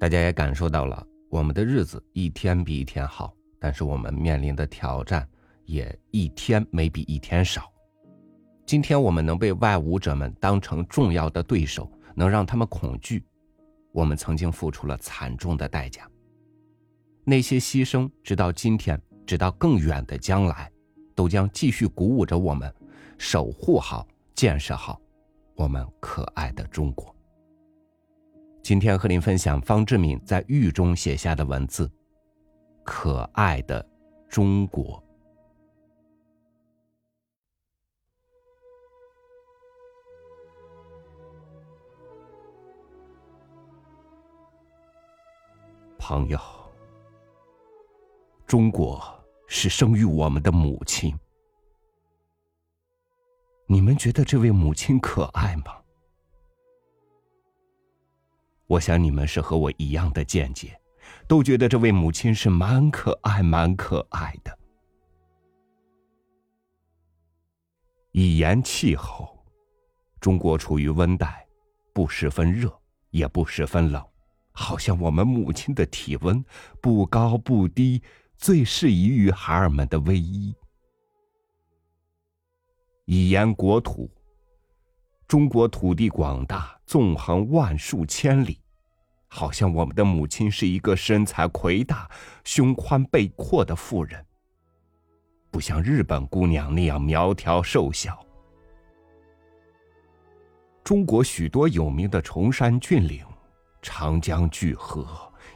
大家也感受到了，我们的日子一天比一天好，但是我们面临的挑战也一天没比一天少。今天我们能被外侮者们当成重要的对手，能让他们恐惧，我们曾经付出了惨重的代价。那些牺牲，直到今天，直到更远的将来，都将继续鼓舞着我们，守护好、建设好我们可爱的中国。今天和您分享方志敏在狱中写下的文字，《可爱的中国》。朋友，中国是生育我们的母亲，你们觉得这位母亲可爱吗？我想你们是和我一样的见解，都觉得这位母亲是蛮可爱、蛮可爱的。以言气候，中国处于温带，不十分热，也不十分冷，好像我们母亲的体温不高不低，最适宜于孩儿们的偎依。以言国土。中国土地广大，纵横万数千里，好像我们的母亲是一个身材魁大、胸宽背阔的妇人，不像日本姑娘那样苗条瘦小。中国许多有名的崇山峻岭、长江巨河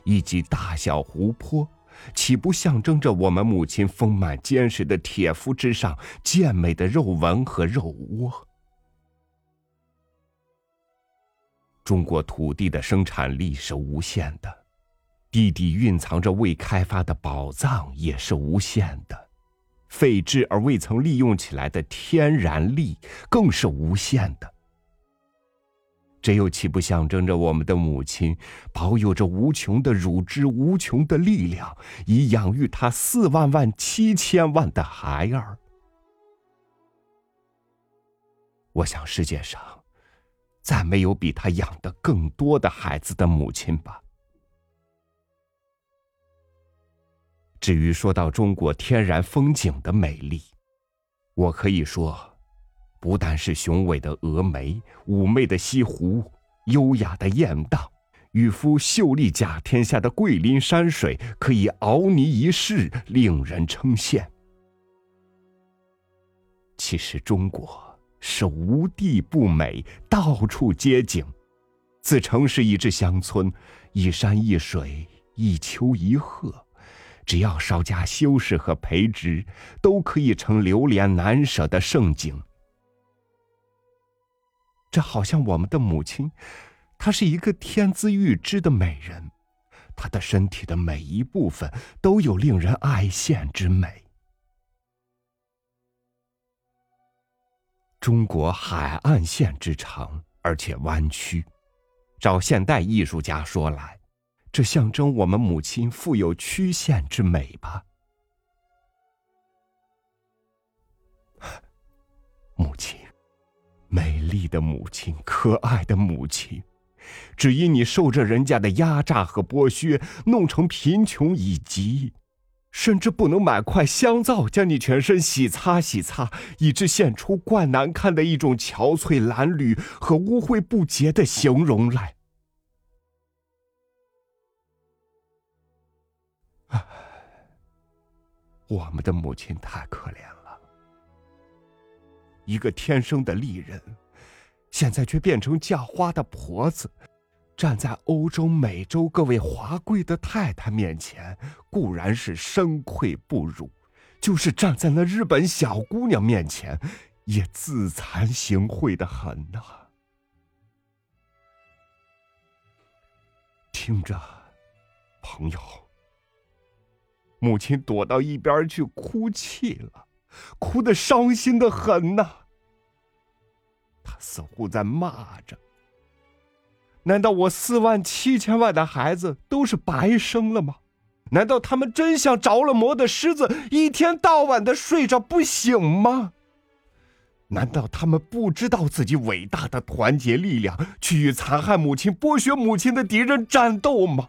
以及大小湖泊，岂不象征着我们母亲丰满坚实的铁肤之上健美的肉纹和肉窝？中国土地的生产力是无限的，地底蕴藏着未开发的宝藏也是无限的，废置而未曾利用起来的天然力更是无限的。这又岂不象征着我们的母亲保有着无穷的乳汁、无穷的力量，以养育她四万万七千万的孩儿？我想世界上。再没有比他养的更多的孩子的母亲吧。至于说到中国天然风景的美丽，我可以说，不但是雄伟的峨眉、妩媚的西湖、优雅的雁荡、渔夫秀丽甲天下的桂林山水可以熬泥一世，令人称羡。其实中国。是无地不美，到处皆景。自称是一只乡村，一山一水，一丘一壑，只要稍加修饰和培植，都可以成流连难舍的胜景。这好像我们的母亲，她是一个天资玉质的美人，她的身体的每一部分都有令人爱羡之美。中国海岸线之长，而且弯曲，照现代艺术家说来，这象征我们母亲富有曲线之美吧。母亲，美丽的母亲，可爱的母亲，只因你受着人家的压榨和剥削，弄成贫穷以及。甚至不能买块香皂将你全身洗擦洗擦，以致现出怪难看的一种憔悴褴褛和污秽不洁的形容来。我们的母亲太可怜了，一个天生的丽人，现在却变成嫁花的婆子。站在欧洲、美洲各位华贵的太太面前，固然是身愧不辱；就是站在那日本小姑娘面前，也自惭形秽的很呐。听着，朋友，母亲躲到一边去哭泣了，哭得伤心的很呐。她似乎在骂着。难道我四万七千万的孩子都是白生了吗？难道他们真像着了魔的狮子，一天到晚的睡着不醒吗？难道他们不知道自己伟大的团结力量，去与残害母亲、剥削母亲的敌人战斗吗？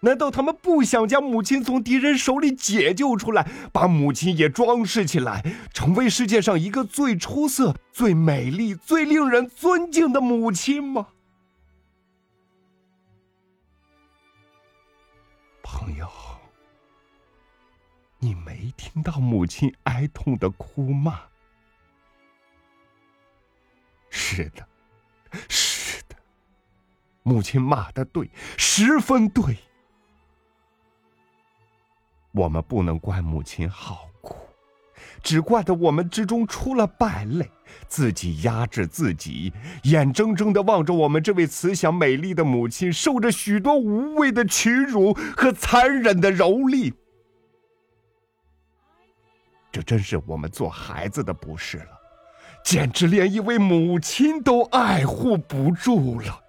难道他们不想将母亲从敌人手里解救出来，把母亲也装饰起来，成为世界上一个最出色、最美丽、最令人尊敬的母亲吗？你没听到母亲哀痛的哭吗？是的，是的，母亲骂的对，十分对。我们不能怪母亲好苦，只怪得我们之中出了败类，自己压制自己，眼睁睁的望着我们这位慈祥美丽的母亲受着许多无谓的屈辱和残忍的蹂躏。这真是我们做孩子的不是了，简直连一位母亲都爱护不住了。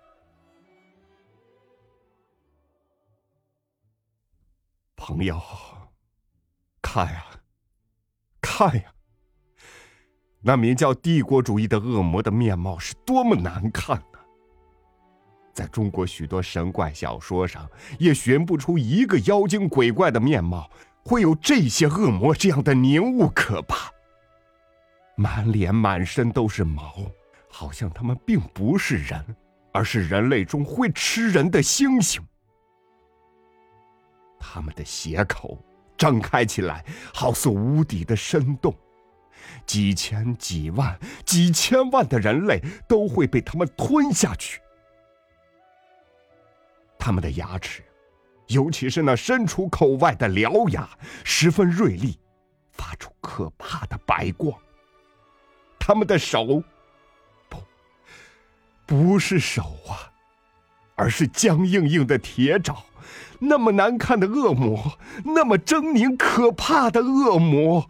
朋友。看呀，看呀！那名叫帝国主义的恶魔的面貌是多么难看呢！在中国许多神怪小说上，也寻不出一个妖精鬼怪的面貌会有这些恶魔这样的凝物可怕。满脸满身都是毛，好像他们并不是人，而是人类中会吃人的猩猩。他们的血口。张开起来，好似无底的深洞，几千、几万、几千万的人类都会被他们吞下去。他们的牙齿，尤其是那伸出口外的獠牙，十分锐利，发出可怕的白光。他们的手，不，不是手啊，而是僵硬硬的铁爪。那么难看的恶魔，那么狰狞可怕的恶魔。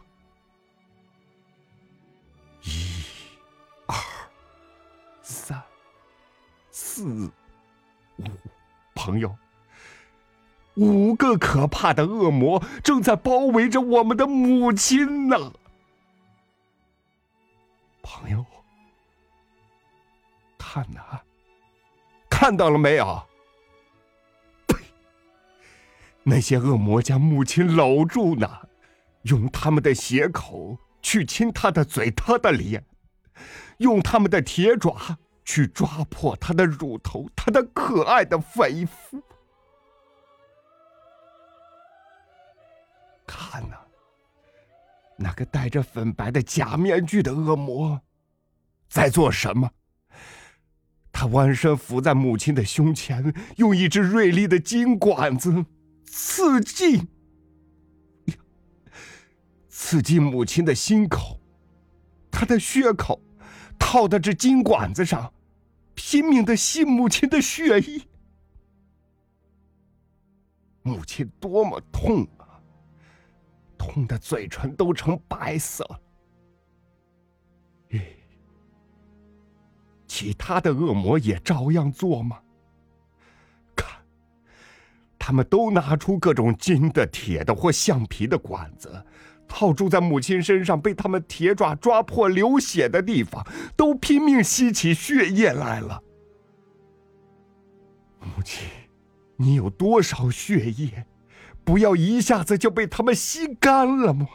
一、二、三、四、五，朋友，五个可怕的恶魔正在包围着我们的母亲呢。朋友，看呐，看到了没有？那些恶魔将母亲搂住呢，用他们的血口去亲她的嘴、她的脸，用他们的铁爪去抓破她的乳头、她的可爱的肺腑。看呐，那个戴着粉白的假面具的恶魔在做什么？他弯身伏在母亲的胸前，用一只锐利的金管子。刺进，刺进母亲的心口，他的血口套在这金管子上，拼命的吸母亲的血液。母亲多么痛啊！痛的嘴唇都成白色了。其他的恶魔也照样做吗？看他们都拿出各种金的、铁的或橡皮的管子，套住在母亲身上被他们铁爪抓破流血的地方，都拼命吸起血液来了。母亲，你有多少血液？不要一下子就被他们吸干了吗？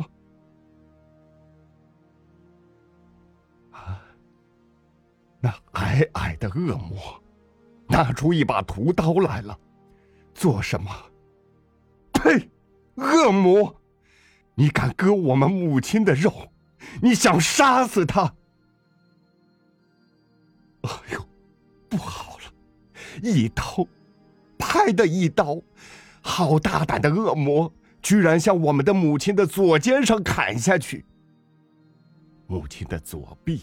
啊！那矮矮的恶魔，拿出一把屠刀来了。做什么？呸！恶魔，你敢割我们母亲的肉？你想杀死她？哎呦，不好了！一刀，拍的一刀，好大胆的恶魔，居然向我们的母亲的左肩上砍下去。母亲的左臂，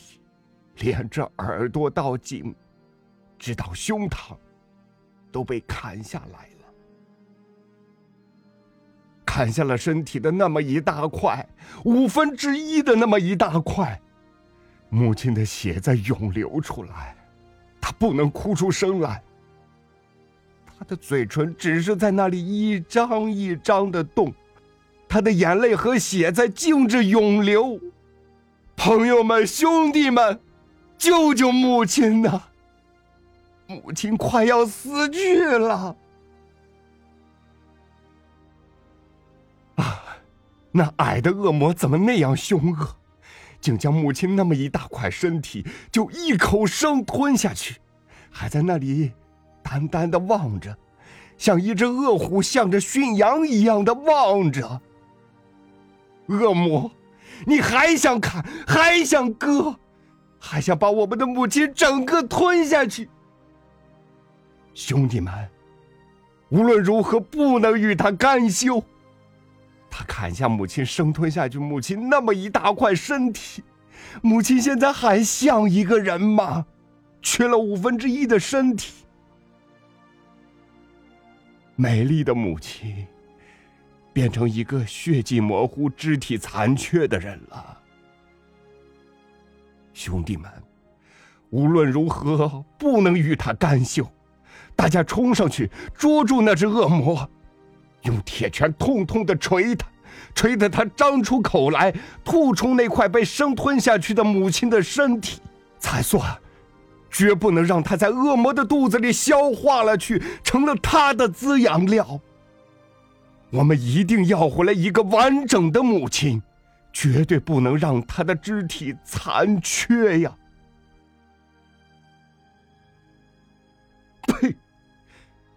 连着耳朵到颈，直到胸膛，都被砍下来了。砍下了身体的那么一大块，五分之一的那么一大块，母亲的血在涌流出来，她不能哭出声来。他嘴唇只是在那里一张一张的动他的眼泪和血在静止涌流。朋友们兄弟们救救母亲呐母亲快要死去了。啊那矮的恶魔怎么那样凶恶？竟将母亲那么一大块身体就一口生吞下去还在那里淡淡的望着，像一只恶虎向着驯羊一样的望着。恶魔，你还想砍，还想割，还想把我们的母亲整个吞下去？兄弟们，无论如何不能与他干休。他砍下母亲，生吞下去母亲那么一大块身体，母亲现在还像一个人吗？缺了五分之一的身体。美丽的母亲，变成一个血迹模糊、肢体残缺的人了。兄弟们，无论如何不能与他干休。大家冲上去捉住那只恶魔，用铁拳痛痛的捶他，捶得他张出口来，吐出那块被生吞下去的母亲的身体，才算。绝不能让他在恶魔的肚子里消化了去，成了他的滋养料。我们一定要回来一个完整的母亲，绝对不能让他的肢体残缺呀！呸！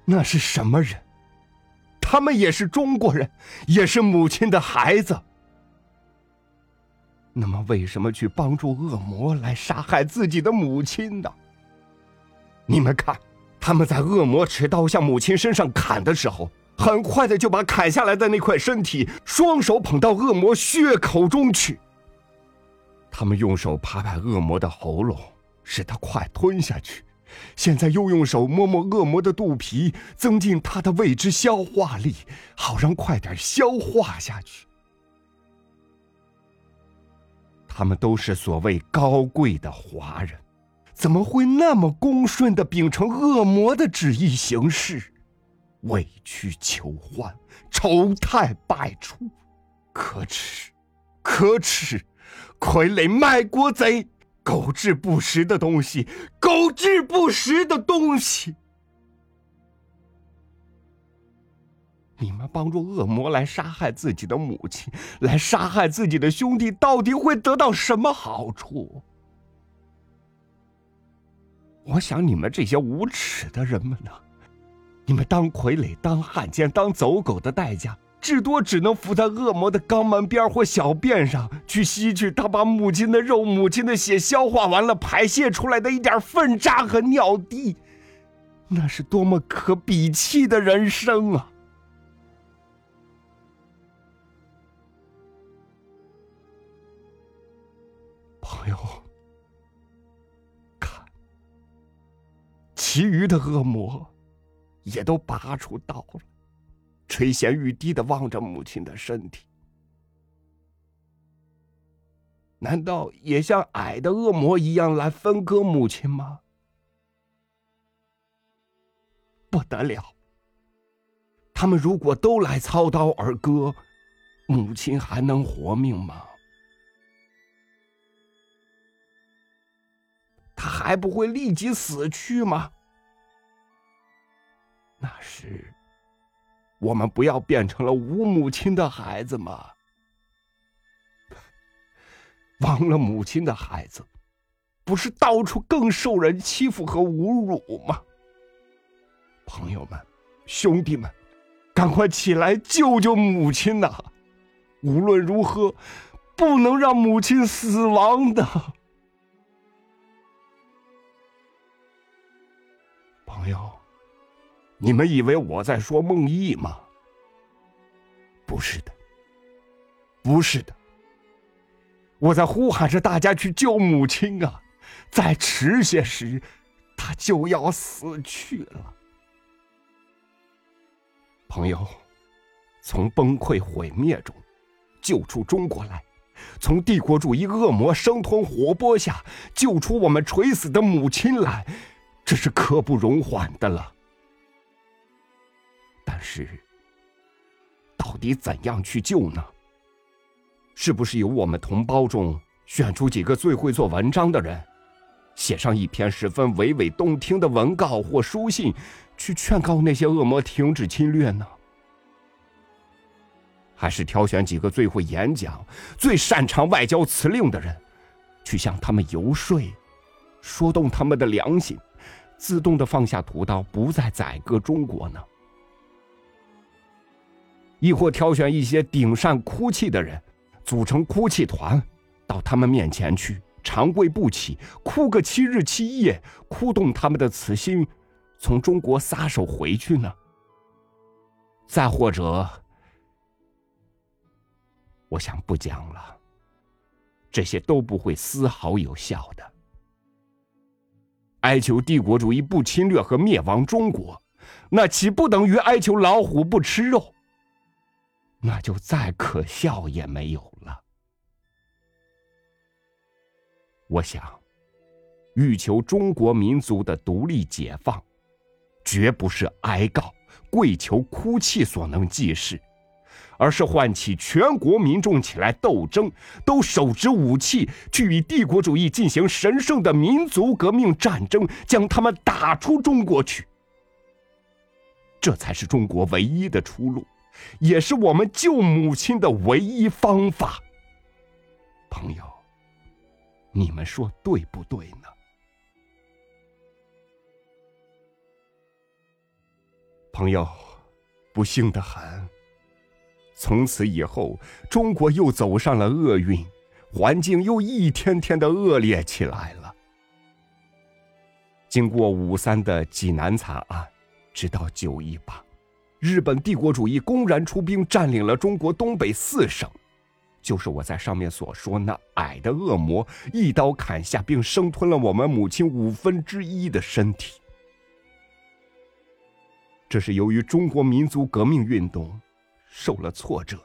那是什么人？他们也是中国人，也是母亲的孩子。那么，为什么去帮助恶魔来杀害自己的母亲呢？你们看，他们在恶魔持刀向母亲身上砍的时候，很快的就把砍下来的那块身体双手捧到恶魔血口中去。他们用手拍拍恶魔的喉咙，使他快吞下去。现在又用手摸摸恶魔的肚皮，增进他的胃之消化力，好让快点消化下去。他们都是所谓高贵的华人，怎么会那么恭顺的秉承恶魔的旨意行事？委曲求欢，丑态百出，可耻，可耻！傀儡卖国贼！狗治不食的东西，狗治不食的东西！你们帮助恶魔来杀害自己的母亲，来杀害自己的兄弟，到底会得到什么好处？我想，你们这些无耻的人们呢？你们当傀儡、当汉奸、当走狗的代价？至多只能伏在恶魔的肛门边或小便上去吸取他把母亲的肉、母亲的血消化完了排泄出来的一点粪渣和尿滴，那是多么可鄙弃的人生啊！朋友，其余的恶魔也都拔出刀了。垂涎欲滴的望着母亲的身体，难道也像矮的恶魔一样来分割母亲吗？不得了！他们如果都来操刀而割，母亲还能活命吗？他还不会立即死去吗？那是。我们不要变成了无母亲的孩子吗？忘了母亲的孩子，不是到处更受人欺负和侮辱吗？朋友们，兄弟们，赶快起来救救母亲呐！无论如何，不能让母亲死亡的。朋友。你们以为我在说梦呓吗？不是的，不是的，我在呼喊着大家去救母亲啊！再迟些时，他就要死去了。朋友，从崩溃毁灭中救出中国来，从帝国主义恶魔生吞活剥下救出我们垂死的母亲来，这是刻不容缓的了。但是，到底怎样去救呢？是不是由我们同胞中选出几个最会做文章的人，写上一篇十分娓娓动听的文告或书信，去劝告那些恶魔停止侵略呢？还是挑选几个最会演讲、最擅长外交辞令的人，去向他们游说，说动他们的良心，自动的放下屠刀，不再宰割中国呢？亦或挑选一些顶善哭泣的人，组成哭泣团，到他们面前去，长跪不起，哭个七日七夜，哭动他们的慈心，从中国撒手回去呢？再或者？我想不讲了，这些都不会丝毫有效的。哀求帝国主义不侵略和灭亡中国，那岂不等于哀求老虎不吃肉？那就再可笑也没有了。我想，欲求中国民族的独立解放，绝不是哀告、跪求、哭泣所能济事。而是唤起全国民众起来斗争，都手执武器去与帝国主义进行神圣的民族革命战争，将他们打出中国去。这才是中国唯一的出路，也是我们救母亲的唯一方法。朋友，你们说对不对呢？朋友，不幸的很。从此以后，中国又走上了厄运，环境又一天天的恶劣起来了。经过五三的济南惨案，直到九一八，日本帝国主义公然出兵占领了中国东北四省，就是我在上面所说那矮的恶魔一刀砍下，并生吞了我们母亲五分之一的身体。这是由于中国民族革命运动。受了挫折，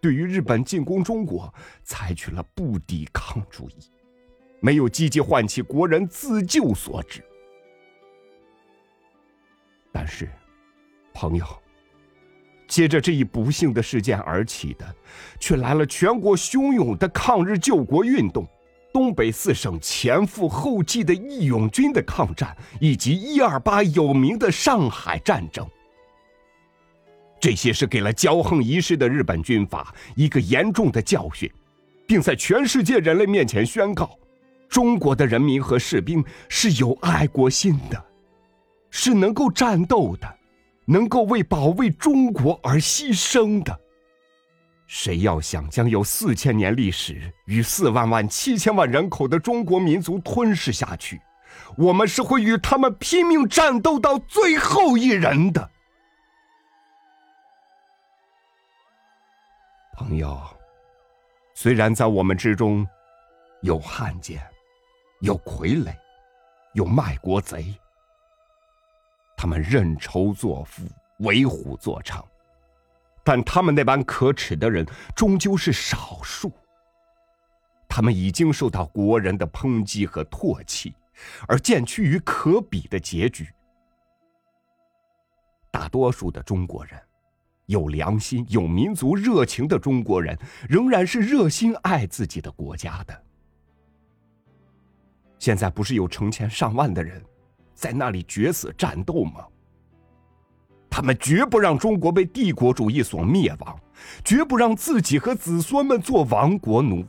对于日本进攻中国，采取了不抵抗主义，没有积极唤起国人自救所致。但是，朋友，接着这一不幸的事件而起的，却来了全国汹涌的抗日救国运动，东北四省前赴后继的义勇军的抗战，以及一二八有名的上海战争。这些是给了骄横一世的日本军阀一个严重的教训，并在全世界人类面前宣告：中国的人民和士兵是有爱国心的，是能够战斗的，能够为保卫中国而牺牲的。谁要想将有四千年历史与四万万七千万人口的中国民族吞噬下去，我们是会与他们拼命战斗到最后一人的。朋友，虽然在我们之中有汉奸，有傀儡，有卖国贼，他们认仇作父，为虎作伥，但他们那般可耻的人终究是少数。他们已经受到国人的抨击和唾弃，而渐趋于可比的结局。大多数的中国人。有良心、有民族热情的中国人，仍然是热心爱自己的国家的。现在不是有成千上万的人，在那里决死战斗吗？他们绝不让中国被帝国主义所灭亡，绝不让自己和子孙们做亡国奴。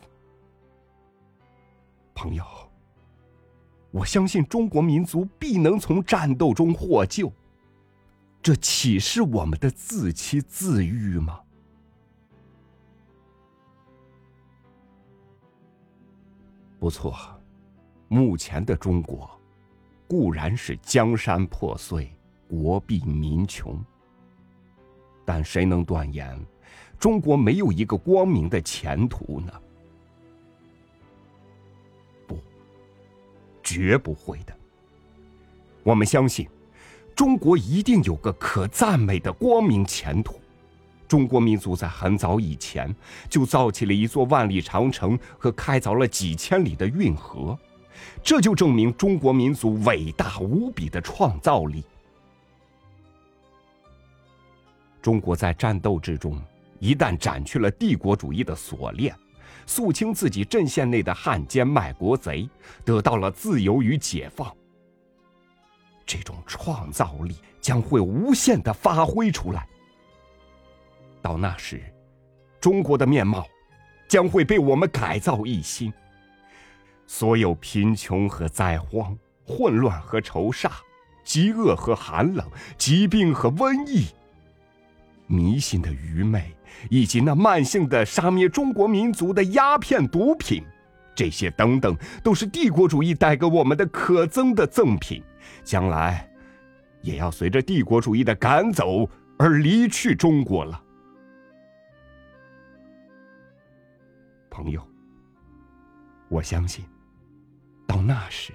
朋友，我相信中国民族必能从战斗中获救。这岂是我们的自欺自愈吗？不错，目前的中国固然是江山破碎、国弊民穷，但谁能断言中国没有一个光明的前途呢？不，绝不会的。我们相信。中国一定有个可赞美的光明前途。中国民族在很早以前就造起了一座万里长城和开凿了几千里的运河，这就证明中国民族伟大无比的创造力。中国在战斗之中，一旦斩去了帝国主义的锁链，肃清自己阵线内的汉奸卖国贼，得到了自由与解放。这种创造力将会无限的发挥出来。到那时，中国的面貌将会被我们改造一新。所有贫穷和灾荒、混乱和仇杀、饥饿和寒冷、疾病和瘟疫、迷信的愚昧，以及那慢性的杀灭中国民族的鸦片毒品，这些等等，都是帝国主义带给我们的可憎的赠品，将来也要随着帝国主义的赶走而离去中国了。朋友，我相信，到那时，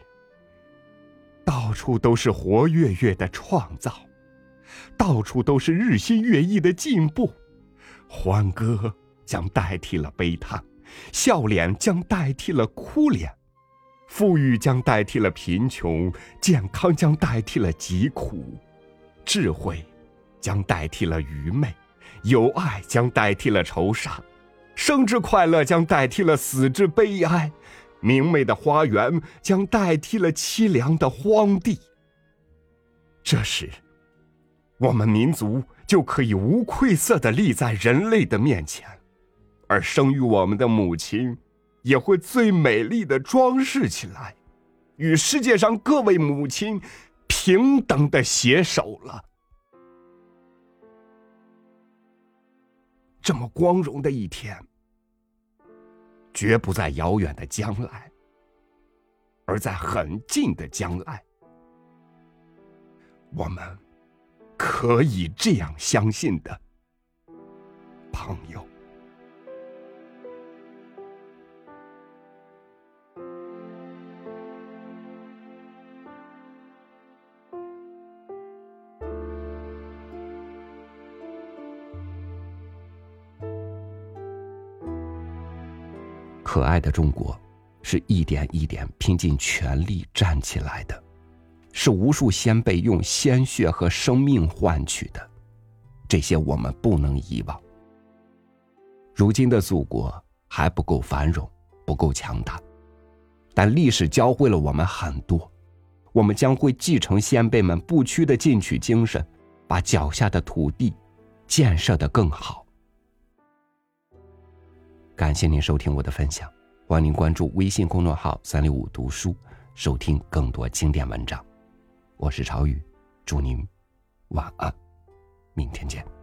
到处都是活跃跃的创造，到处都是日新月异的进步，欢歌将代替了悲叹，笑脸将代替了哭脸，富裕将代替了贫穷，健康将代替了疾苦，智慧将代替了愚昧，友爱将代替了仇杀。生之快乐将代替了死之悲哀，明媚的花园将代替了凄凉的荒地。这时，我们民族就可以无愧色的立在人类的面前，而生育我们的母亲也会最美丽的装饰起来，与世界上各位母亲平等的携手了。这么光荣的一天，绝不在遥远的将来，而在很近的将来。我们可以这样相信的，朋友。可爱的中国，是一点一点拼尽全力站起来的，是无数先辈用鲜血和生命换取的，这些我们不能遗忘。如今的祖国还不够繁荣，不够强大，但历史教会了我们很多，我们将会继承先辈们不屈的进取精神，把脚下的土地建设得更好。感谢您收听我的分享，欢迎您关注微信公众号“三六五读书”，收听更多经典文章。我是朝雨，祝您晚安，明天见。